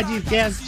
Podcast.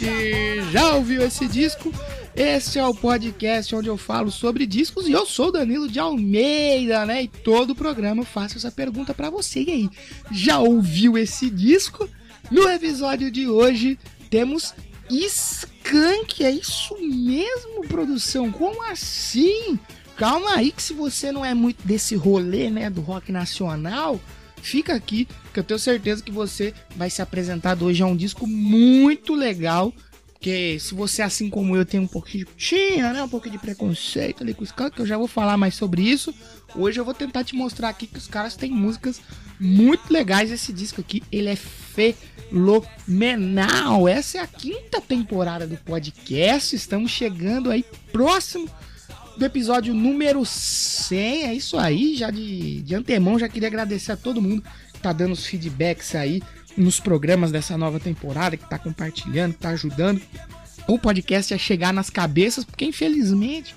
Já ouviu esse disco? Este é o podcast onde eu falo sobre discos e eu sou Danilo de Almeida, né? E todo o programa eu faço essa pergunta pra você. E aí, já ouviu esse disco? No episódio de hoje temos Skank. É isso mesmo, produção? Como assim? Calma aí que se você não é muito desse rolê, né, do rock nacional, fica aqui que eu tenho certeza que você vai se apresentar hoje a um disco muito legal. Porque se você, assim como eu, tem um pouquinho de. Tinha, né? Um pouquinho de preconceito ali com os caras, que eu já vou falar mais sobre isso. Hoje eu vou tentar te mostrar aqui que os caras têm músicas muito legais. Esse disco aqui, ele é fenomenal. Essa é a quinta temporada do podcast. Estamos chegando aí próximo do episódio número 100. É isso aí, já de, de antemão, já queria agradecer a todo mundo que tá dando os feedbacks aí nos programas dessa nova temporada, que tá compartilhando, que tá ajudando o podcast a chegar nas cabeças, porque infelizmente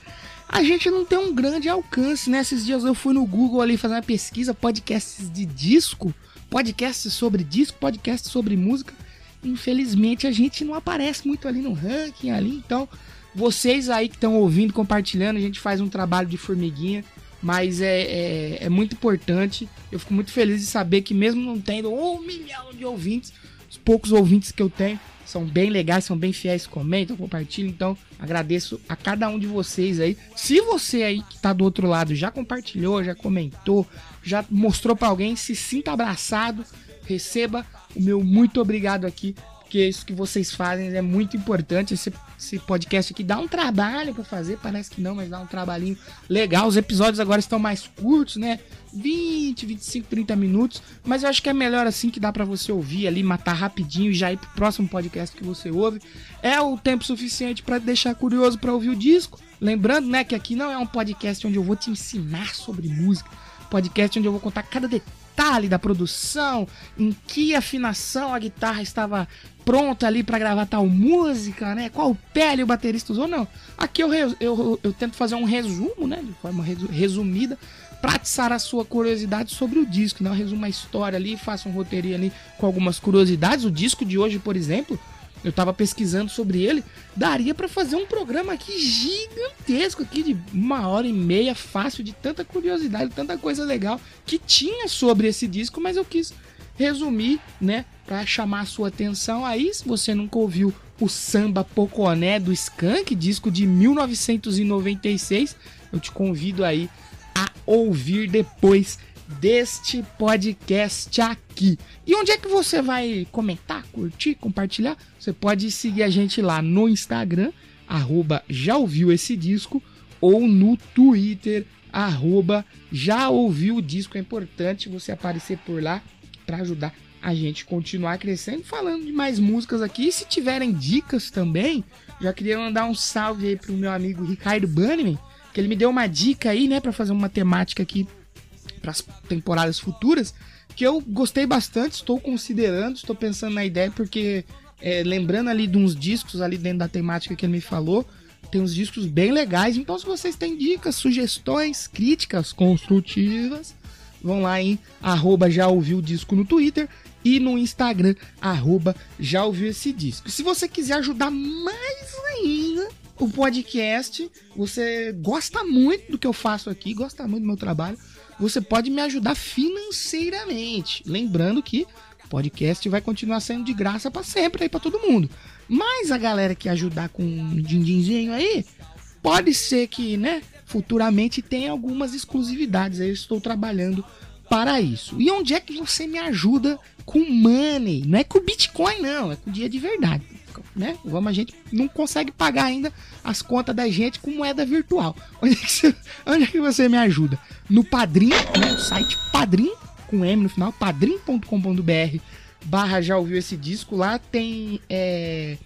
a gente não tem um grande alcance, né? Esses dias eu fui no Google ali fazer uma pesquisa, podcasts de disco, podcasts sobre disco, podcasts sobre música. Infelizmente a gente não aparece muito ali no ranking ali, então vocês aí que estão ouvindo, compartilhando, a gente faz um trabalho de formiguinha, mas é, é, é muito importante. Eu fico muito feliz de saber que mesmo não tendo um milhão de ouvintes, os poucos ouvintes que eu tenho são bem legais, são bem fiéis, comentam, compartilham. Então, agradeço a cada um de vocês aí. Se você aí que tá do outro lado já compartilhou, já comentou, já mostrou pra alguém, se sinta abraçado, receba o meu muito obrigado aqui, porque isso que vocês fazem é muito importante. Esse, esse podcast aqui dá um trabalho pra fazer, parece que não, mas dá um trabalhinho legal. Os episódios agora estão mais curtos, né? 20, 25, 30 minutos, mas eu acho que é melhor assim que dá pra você ouvir ali, matar rapidinho e já ir pro próximo podcast que você ouve. É o tempo suficiente pra deixar curioso pra ouvir o disco. Lembrando, né, que aqui não é um podcast onde eu vou te ensinar sobre música, podcast onde eu vou contar cada detalhe da produção, em que afinação a guitarra estava pronta ali pra gravar tal música, né? Qual pele o baterista usou, não. Aqui eu, res- eu, eu tento fazer um resumo, né, de forma resu- resumida, pra atiçar a sua curiosidade sobre o disco, né? Eu resumo a história ali, faço um roteirinho ali com algumas curiosidades. O disco de hoje, por exemplo, eu tava pesquisando sobre ele, daria pra fazer um programa aqui gigantesco aqui de uma hora e meia, fácil, de tanta curiosidade, tanta coisa legal que tinha sobre esse disco, mas eu quis resumir, né, Pra chamar a sua atenção. Aí, se você nunca ouviu o Samba Poconé do Skank, disco de 1996, eu te convido aí a ouvir depois deste podcast aqui. E onde é que você vai comentar, curtir, compartilhar? Você pode seguir a gente lá no Instagram, arroba já ouviu esse disco, ou no Twitter, arroba já ouviu o disco. É importante você aparecer por lá para ajudar a gente continuar crescendo, falando de mais músicas aqui. E se tiverem dicas também, já queria mandar um salve aí pro meu amigo Ricardo Bannerman, que ele me deu uma dica aí, né, para fazer uma temática aqui para as temporadas futuras, que eu gostei bastante, estou considerando, estou pensando na ideia, porque é, lembrando ali de uns discos ali dentro da temática que ele me falou, tem uns discos bem legais. Então, se vocês têm dicas, sugestões, críticas construtivas, vão lá em arroba já ouviu o disco no Twitter e no Instagram, arroba já ouviu esse disco. Se você quiser ajudar mais ainda o podcast, você gosta muito do que eu faço aqui, gosta muito do meu trabalho, você pode me ajudar financeiramente. Lembrando que o podcast vai continuar sendo de graça para sempre aí para todo mundo. Mas a galera que ajudar com um din-dinzinho aí, pode ser que, né, futuramente tenha algumas exclusividades. Aí eu estou trabalhando para isso. E onde é que você me ajuda com money? Não é com Bitcoin, não, é com dia de verdade. Né? Vamos, a gente não consegue pagar ainda as contas da gente com moeda virtual. Onde é que você, onde é que você me ajuda? No Padrim, né? O site Padrim, com M no final, padrim.com.br barra já ouviu esse disco. Lá tem é,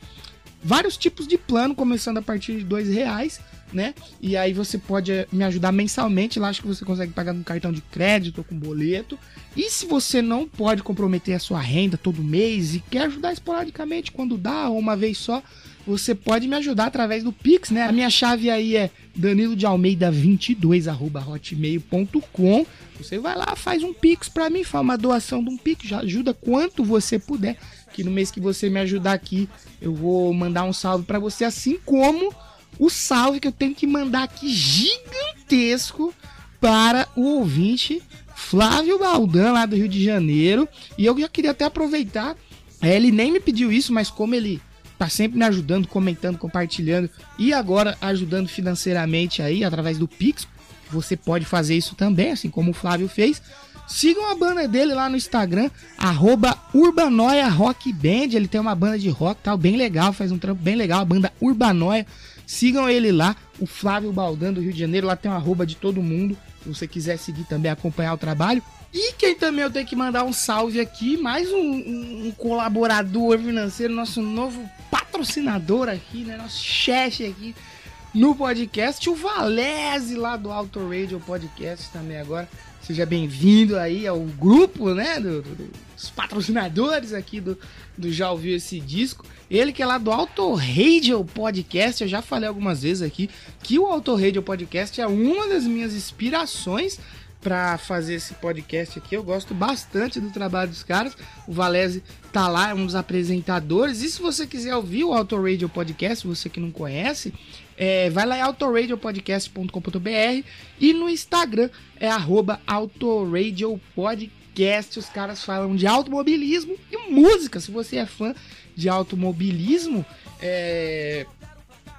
vários tipos de plano, começando a partir de dois reais, né? E aí você pode eh, me ajudar mensalmente. Lá acho que você consegue pagar com cartão de crédito ou com boleto. E se você não pode comprometer a sua renda todo mês e quer ajudar esporadicamente quando dá ou uma vez só, você pode me ajudar através do Pix, né? A minha chave aí é danilo de almeida 22 hotmail.com. Você vai lá, faz um Pix para mim, faz uma doação de um Pix, já ajuda quanto você puder. Que no mês que você me ajudar aqui, eu vou mandar um salve para você, assim como o salve que eu tenho que mandar aqui gigantesco para o ouvinte Flávio Baldan, lá do Rio de Janeiro. E eu já queria até aproveitar, é, ele nem me pediu isso, mas como ele tá sempre me ajudando, comentando, compartilhando e agora ajudando financeiramente aí através do Pix, você pode fazer isso também, assim como o Flávio fez. Sigam a banda dele lá no Instagram, arroba Urbanoia Rock Band. Ele tem uma banda de rock tal, bem legal, faz um trampo bem legal, a banda Urbanoia. Sigam ele lá, o Flávio Baldan do Rio de Janeiro, lá tem uma arroba de todo mundo. Se você quiser seguir também, acompanhar o trabalho. E quem também eu tenho que mandar um salve aqui, mais um, um, um colaborador financeiro, nosso novo patrocinador aqui, né? Nosso chefe aqui no podcast, o Valese lá do Auto Radio Podcast também agora. Seja bem-vindo aí ao grupo, né? Do, do, dos patrocinadores aqui do, do Já Ouviu Esse Disco. Ele que é lá do Auto Radio Podcast. Eu já falei algumas vezes aqui que o Auto Radio Podcast é uma das minhas inspirações para fazer esse podcast aqui. Eu gosto bastante do trabalho dos caras. O Valese tá lá, é um dos apresentadores. E se você quiser ouvir o Auto Radio Podcast, você que não conhece, é, vai lá em autoradiopodcast.com.br e no Instagram é arroba autoradiopodcast. Os caras falam de automobilismo e música. Se você é fã de automobilismo é,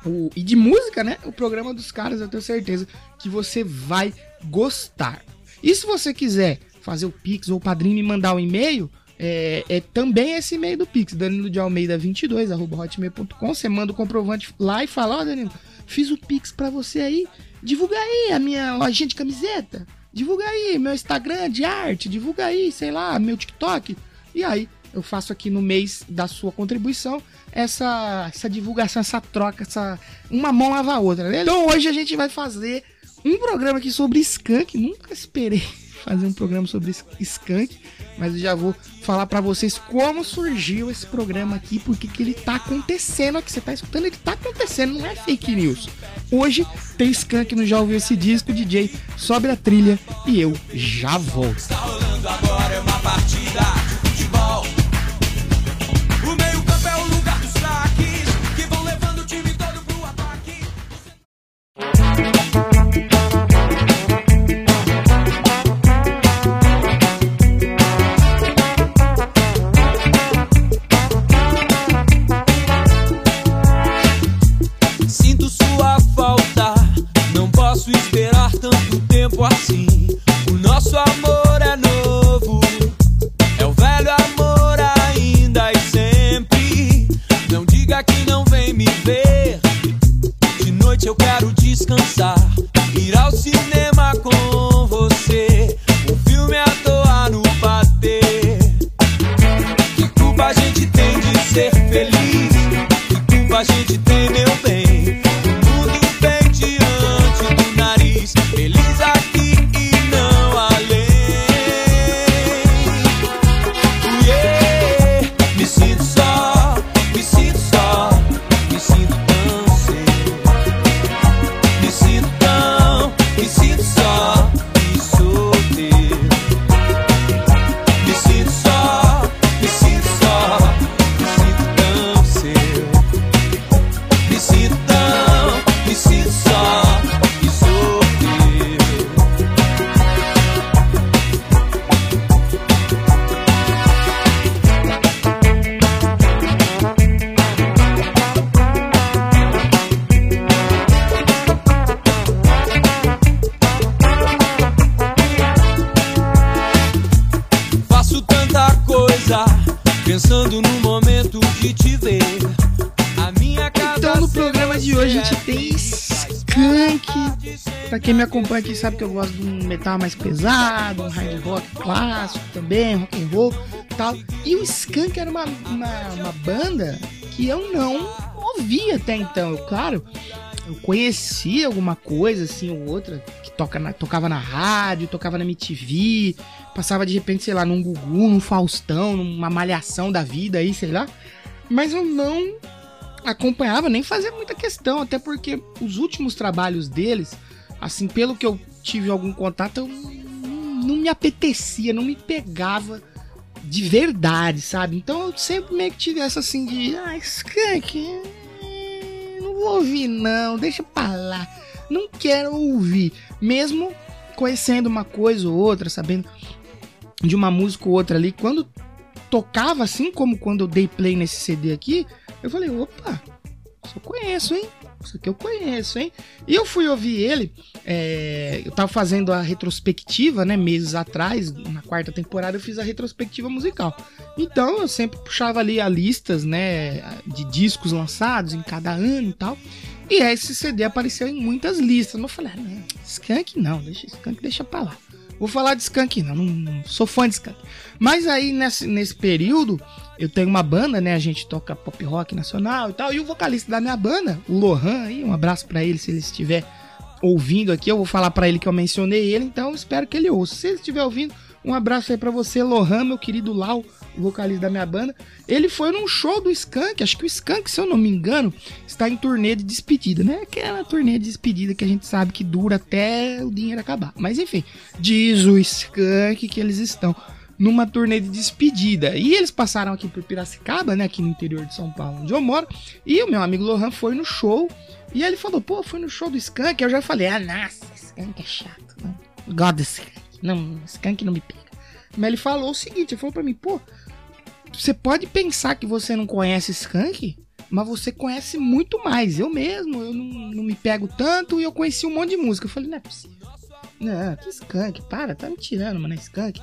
o, e de música, né? O programa dos caras, eu tenho certeza que você vai gostar. E se você quiser fazer o Pix ou o padrinho me mandar um e-mail, é, é, também esse e-mail do Pix, Danilo de Almeida 22, arroba hotmail.com. Você manda o comprovante lá e fala: Ó, oh, Danilo, fiz o Pix pra você aí. Divulga aí a minha lojinha de camiseta. Divulga aí meu Instagram de arte. Divulga aí, sei lá, meu TikTok. E aí eu faço aqui no mês da sua contribuição essa, essa divulgação, essa troca, essa uma mão lava a outra. Né? Então hoje a gente vai fazer um programa aqui sobre skunk. Nunca esperei fazer um programa sobre skunk, mas eu já vou falar para vocês como surgiu esse programa aqui, porque que ele tá acontecendo aqui. Você tá escutando, ele tá acontecendo, não é fake news. Hoje tem skunk no Já Ouviu Esse Disco, DJ, sobe a trilha e eu já volto. Está rolando agora é uma partida acompanha aqui sabe que eu gosto de um metal mais pesado, um hard rock clássico também, rock and roll tal. E o Skank era uma, uma, uma banda que eu não ouvia até então. Eu, claro, eu conhecia alguma coisa assim ou outra que toca na, tocava na rádio, tocava na MTV, passava de repente, sei lá, num Gugu, num Faustão, numa malhação da vida aí, sei lá. Mas eu não acompanhava, nem fazia muita questão, até porque os últimos trabalhos deles, assim, pelo que eu tive algum contato, eu não me apetecia, não me pegava de verdade, sabe? Então eu sempre meio que tive essa assim de, ah, Skank, não vou ouvir não, deixa pra lá, não quero ouvir, mesmo conhecendo uma coisa ou outra, sabendo de uma música ou outra ali, quando tocava assim como quando eu dei play nesse CD aqui, eu falei, opa, eu conheço, hein? Isso aqui eu conheço, hein? E eu fui ouvir ele, é, eu tava fazendo a retrospectiva, né? Meses atrás, na quarta temporada, eu fiz a retrospectiva musical. Então eu sempre puxava ali a listas, né? De discos lançados em cada ano e tal. E esse CD apareceu em muitas listas. Mas eu falei, ah, Skank não, deixa Skank, deixa pra lá. Vou falar de Skank não, não, não sou fã de Skank. Mas aí nesse, nesse período eu tenho uma banda, né? A gente toca pop rock nacional e tal. E o vocalista da minha banda, o Lohan, aí, um abraço para ele se ele estiver ouvindo aqui. Eu vou falar para ele que eu mencionei ele, então espero que ele ouça. Se ele estiver ouvindo, um abraço aí para você, Lohan, meu querido Lau, vocalista da minha banda. Ele foi num show do Skank, acho que o Skank, se eu não me engano, está em turnê de despedida, né? Aquela turnê de despedida que a gente sabe que dura até o dinheiro acabar. Mas enfim, diz o Skank que eles estão numa turnê de despedida. E eles passaram aqui por Piracicaba, né, aqui no interior de São Paulo, onde eu moro, e o meu amigo Lohan foi no show, e ele falou, pô, foi no show do Skank, eu já falei, ah, nossa, Skank é chato, gosto do Skank, não, Skank não me pega. Mas ele falou o seguinte, ele falou pra mim, pô, você pode pensar que você não conhece Skank, mas você conhece muito mais. Eu mesmo, eu não, não me pego tanto e eu conheci um monte de música. Eu falei, não é possível. Não, que Skank, para, tá me tirando, mano, é Skank.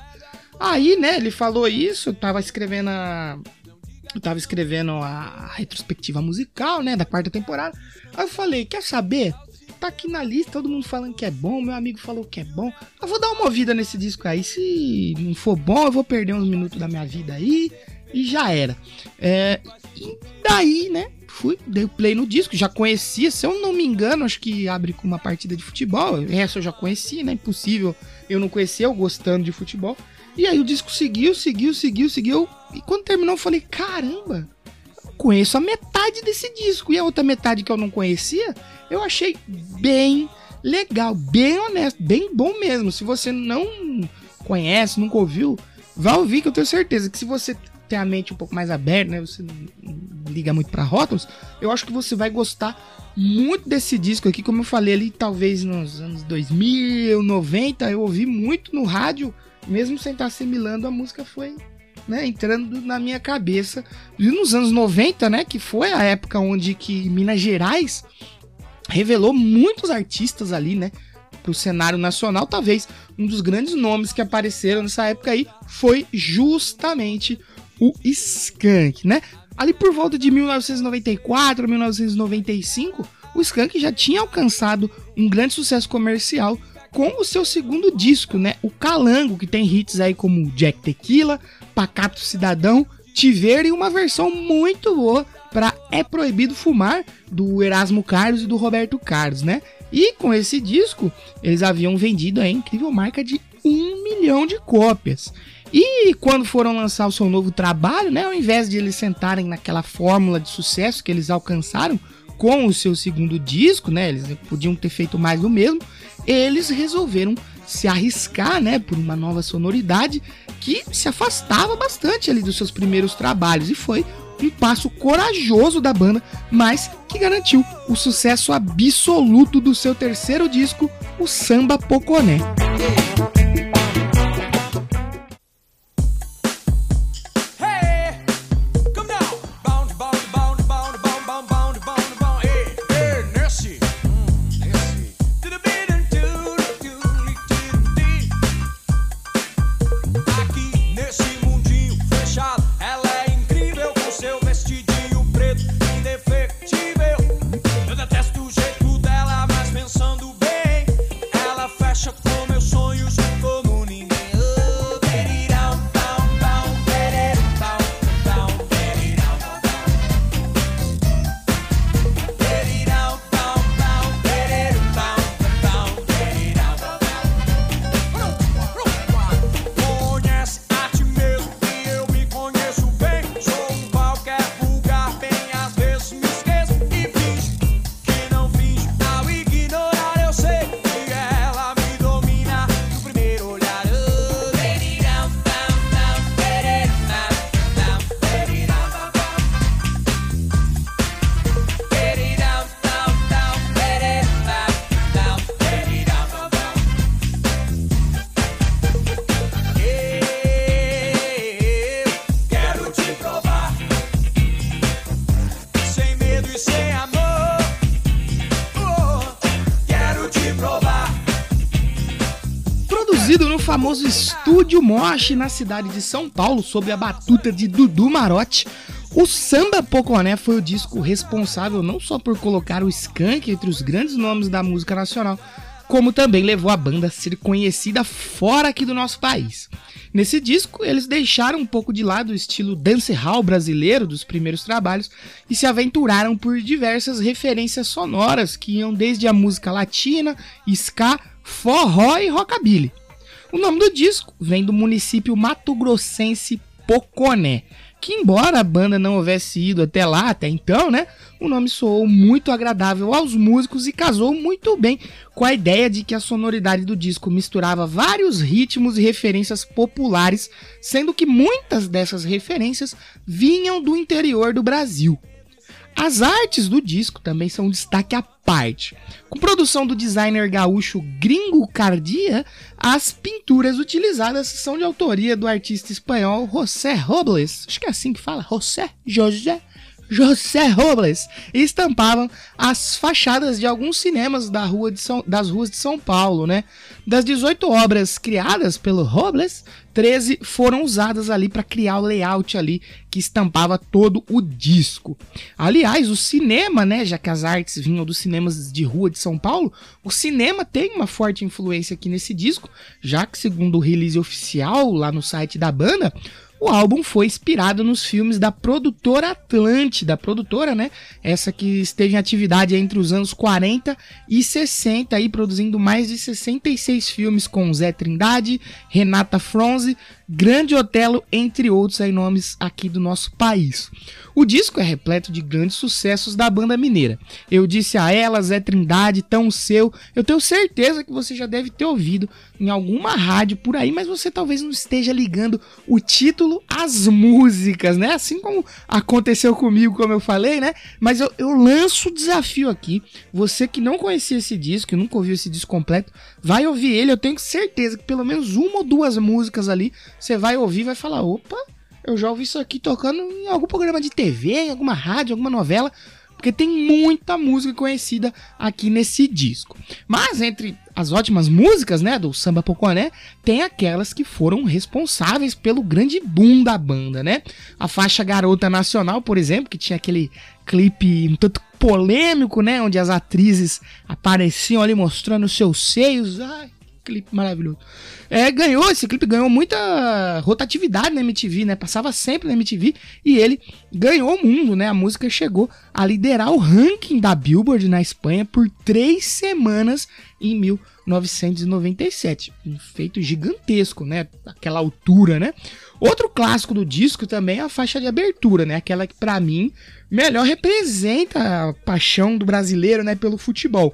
Aí, né, ele falou isso, eu tava escrevendo a. Eu tava escrevendo a retrospectiva musical, né, da quarta temporada. Aí eu falei, quer saber? Tá aqui na lista, todo mundo falando que é bom, meu amigo falou que é bom. Eu vou dar uma ouvida nesse disco aí. Se não for bom, eu vou perder uns minutos da minha vida aí e já era. É, e daí, né? Fui, dei play no disco, já conhecia, se eu não me engano, acho que abre com uma partida de futebol. Essa eu já conhecia, né? Impossível eu não conhecer, eu gostando de futebol. E aí o disco seguiu, seguiu, seguiu, seguiu. E quando terminou, eu falei: caramba, eu conheço a metade desse disco. E a outra metade que eu não conhecia, eu achei bem legal, bem honesto, bem bom mesmo. Se você não conhece, nunca ouviu, vá ouvir, que eu tenho certeza que se você tem a mente um pouco mais aberta, né? Você não liga muito para rótulos, eu acho que você vai gostar muito desse disco aqui, como eu falei ali, talvez nos anos 2000, 90, eu ouvi muito no rádio mesmo sem estar assimilando, a música foi né, entrando na minha cabeça. E nos anos 90, né, que foi a época onde que Minas Gerais revelou muitos artistas ali, né, pro cenário nacional, talvez um dos grandes nomes que apareceram nessa época aí foi justamente o Skank, né? Ali por volta de 1994, 1995, o Skank já tinha alcançado um grande sucesso comercial com o seu segundo disco, né? O Calango, que tem hits aí como Jack Tequila, Pacato Cidadão, Tiver e uma versão muito boa para É Proibido Fumar, do Erasmo Carlos e do Roberto Carlos, né? E com esse disco, eles haviam vendido a incrível marca de um milhão de cópias. E quando foram lançar o seu novo trabalho, né, ao invés de eles sentarem naquela fórmula de sucesso que eles alcançaram com o seu segundo disco, né, eles podiam ter feito mais do mesmo, eles resolveram se arriscar, né, por uma nova sonoridade que se afastava bastante ali dos seus primeiros trabalhos e foi um passo corajoso da banda, mas que garantiu o sucesso absoluto do seu terceiro disco, o Samba Poconé. Famoso Estúdio Moche na cidade de São Paulo, sob a batuta de Dudu Marotti, o Samba Poconé foi o disco responsável não só por colocar o Skank entre os grandes nomes da música nacional, como também levou a banda a ser conhecida fora aqui do nosso país. Nesse disco, eles deixaram um pouco de lado o estilo dancehall brasileiro dos primeiros trabalhos e se aventuraram por diversas referências sonoras que iam desde a música latina, ska, forró e rockabilly. O nome do disco vem do município mato-grossense Poconé, que embora a banda não houvesse ido até lá até então, né, o nome soou muito agradável aos músicos e casou muito bem com a ideia de que a sonoridade do disco misturava vários ritmos e referências populares, sendo que muitas dessas referências vinham do interior do Brasil. As artes do disco também são um destaque à parte. Com produção do designer gaúcho Gringo Cardia, as pinturas utilizadas são de autoria do artista espanhol José Robles. Acho que é assim que fala, José José José Robles e estampavam as fachadas de alguns cinemas da rua São, das ruas de São Paulo, né? Das 18 obras criadas pelo Robles, 13 foram usadas ali para criar o layout ali que estampava todo o disco. Aliás, o cinema, né, já que as artes vinham dos cinemas de rua de São Paulo, o cinema tem uma forte influência aqui nesse disco, já que segundo o release oficial lá no site da banda, o álbum foi inspirado nos filmes da produtora Atlântida, produtora, né? Essa que esteve em atividade entre os anos 40 e 60, aí produzindo mais de 66 filmes com Zé Trindade, Renata Fronze, Grande Otelo, entre outros aí nomes aqui do nosso país. O disco é repleto de grandes sucessos da banda mineira. Eu disse a ela, Zé Trindade, Tão Seu. Eu tenho certeza que você já deve ter ouvido em alguma rádio por aí, mas você talvez não esteja ligando o título às músicas, né? Assim como aconteceu comigo, como eu falei, né? Mas eu, eu lanço o desafio aqui. Você que não conhecia esse disco, que nunca ouviu esse disco completo, vai ouvir ele. Eu tenho certeza que pelo menos uma ou duas músicas ali você vai ouvir vai falar: opa, eu já ouvi isso aqui tocando em algum programa de TV, em alguma rádio, alguma novela. Porque tem muita música conhecida aqui nesse disco. Mas entre as ótimas músicas, né, do Samba Poconé, tem aquelas que foram responsáveis pelo grande boom da banda, né? A faixa Garota Nacional, por exemplo, que tinha aquele clipe um tanto polêmico, né, onde as atrizes apareciam ali mostrando seus seios. Ai, clipe maravilhoso. É, ganhou, esse clipe ganhou muita rotatividade na MTV, né? Passava sempre na MTV e ele ganhou o mundo, né? A música chegou a liderar o ranking da Billboard na Espanha por três semanas em 1997. Um feito gigantesco, né? Aquela altura, né? Outro clássico do disco também é a faixa de abertura, né? Aquela que para mim melhor representa a paixão do brasileiro, né, pelo futebol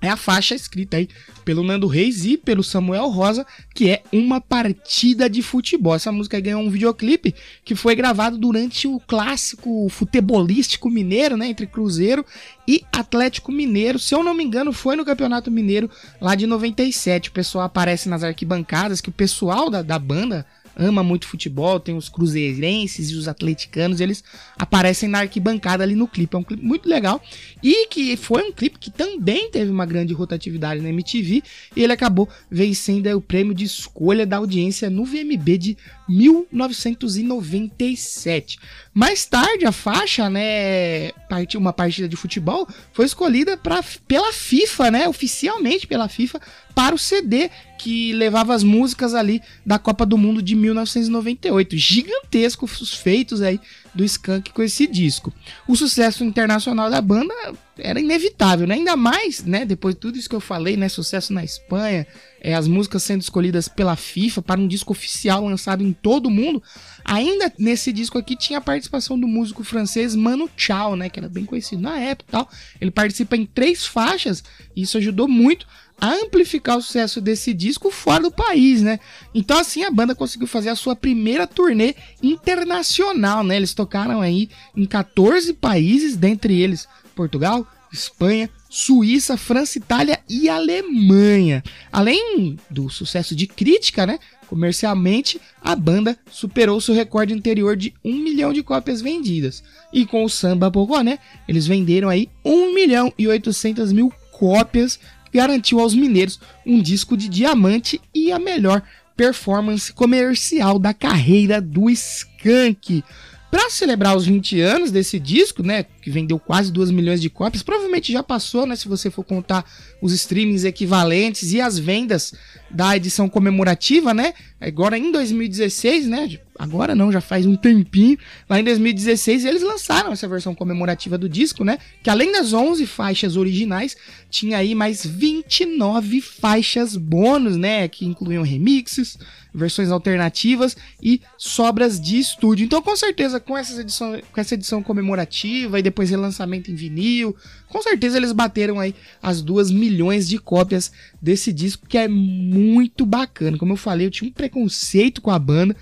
é a faixa escrita aí pelo Nando Reis e pelo Samuel Rosa, que é uma partida de futebol. Essa música ganhou um videoclipe que foi gravado durante o clássico futebolístico mineiro, né, entre Cruzeiro e Atlético Mineiro. Se eu não me engano, foi no Campeonato Mineiro lá de 97. O pessoal aparece nas arquibancadas, que o pessoal da, da banda ama muito futebol, tem os cruzeirenses e os atleticanos, eles aparecem na arquibancada ali no clipe. É um clipe muito legal e que foi um clipe que também teve uma grande rotatividade na MTV e ele acabou vencendo o prêmio de escolha da audiência no VMB de 1997. Mais tarde, a faixa, né, uma partida de futebol, foi escolhida pra, pela FIFA, né, oficialmente pela FIFA, para o CD que levava as músicas ali da Copa do Mundo de 1998. Gigantescos os feitos aí do Skank com esse disco. O sucesso internacional da banda era inevitável, né? Ainda mais, né? Depois de tudo isso que eu falei, né? Sucesso na Espanha, é, as músicas sendo escolhidas pela FIFA para um disco oficial lançado em todo o mundo. Ainda nesse disco aqui tinha a participação do músico francês Manu Chao, né? Que era bem conhecido na época tal. Ele participa em três faixas e isso ajudou muito a amplificar o sucesso desse disco fora do país, né? Então assim a banda conseguiu fazer a sua primeira turnê internacional, né? Eles tocaram aí em 14 países, dentre eles Portugal, Espanha, Suíça, França, Itália e Alemanha. Além do sucesso de crítica, né? Comercialmente, a banda superou seu recorde anterior de 1 milhão de cópias vendidas. E com o Samba Poconé, eles venderam aí 1 milhão e 800 mil cópias garantiu aos mineiros um disco de diamante e a melhor performance comercial da carreira do Skank. Para celebrar os 20 anos desse disco, né, que vendeu quase 2 milhões de cópias, provavelmente já passou, né, se você for contar os streamings equivalentes e as vendas da edição comemorativa, né? Agora em 2016, né, agora não, já faz um tempinho, lá em 2016 eles lançaram essa versão comemorativa do disco, né, que além das 11 faixas originais, tinha aí mais 29 faixas bônus, né, que incluíam remixes, versões alternativas e sobras de estúdio. Então, com certeza, com, essas edição, com essa edição comemorativa e depois relançamento em vinil, com certeza eles bateram aí as duas milhões de cópias desse disco, que é muito bacana. Como eu falei, eu tinha um preconceito com a banda,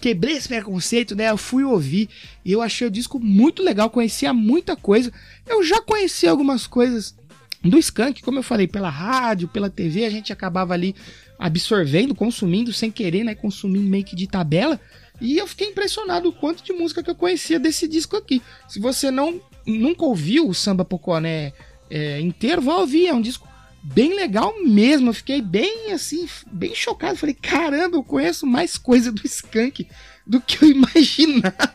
quebrei esse preconceito, né? Eu fui ouvir e eu achei o disco muito legal, conhecia muita coisa. Eu já conhecia algumas coisas do Skank, como eu falei, pela rádio, pela TV, a gente acabava ali absorvendo, consumindo sem querer, né? Consumindo meio que de tabela. E eu fiquei impressionado o quanto de música que eu conhecia desse disco aqui. Se você não nunca ouviu o Samba Poconé é, inteiro, vá ouvir. É um disco bem legal mesmo. Eu fiquei bem assim, bem chocado. Falei, caramba, eu conheço mais coisa do Skank do que eu imaginava.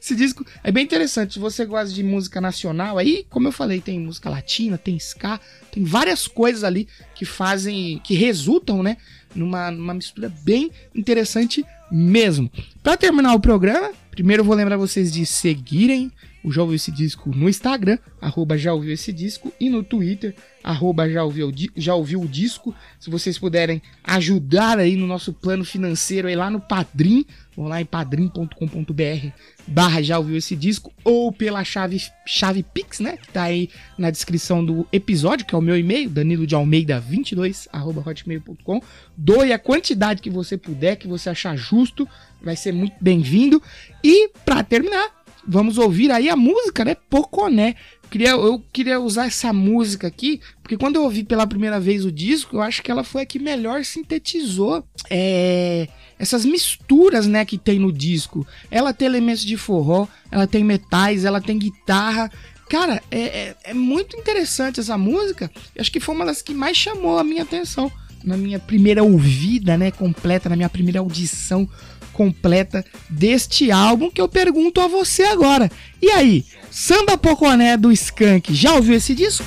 Esse disco é bem interessante. Se você gosta de música nacional, aí, como eu falei, tem música latina, tem ska, tem várias coisas ali que fazem, que resultam, né, numa, numa mistura bem interessante mesmo. Para terminar o programa, primeiro eu vou lembrar vocês de seguirem o Já Ouviu Esse Disco no Instagram, arroba Já Ouviu Esse Disco, e no Twitter, arroba Já Ouviu, já ouviu o Disco. Se vocês puderem ajudar aí no nosso plano financeiro aí lá no Padrim, vão lá em padrim.com.br barra Já Ouviu Esse Disco, ou pela chave, chave Pix, né, que tá aí na descrição do episódio, que é o meu e-mail, danilo de almeida 22, arroba hotmail.com. Doe a quantidade que você puder, que você achar justo, vai ser muito bem-vindo. E, para terminar, vamos ouvir aí a música, né? Poconé. Queria, eu queria usar essa música aqui, porque quando eu ouvi pela primeira vez o disco, eu acho que ela foi a que melhor sintetizou é, essas misturas, né, que tem no disco. Ela tem elementos de forró, ela tem metais, ela tem guitarra. Cara, é, é, é muito interessante essa música. Eu acho que foi uma das que mais chamou a minha atenção na minha primeira ouvida, né, completa, na minha primeira audição completa deste álbum que eu pergunto a você agora. E aí, Samba Poconé do Skank, já ouviu esse disco?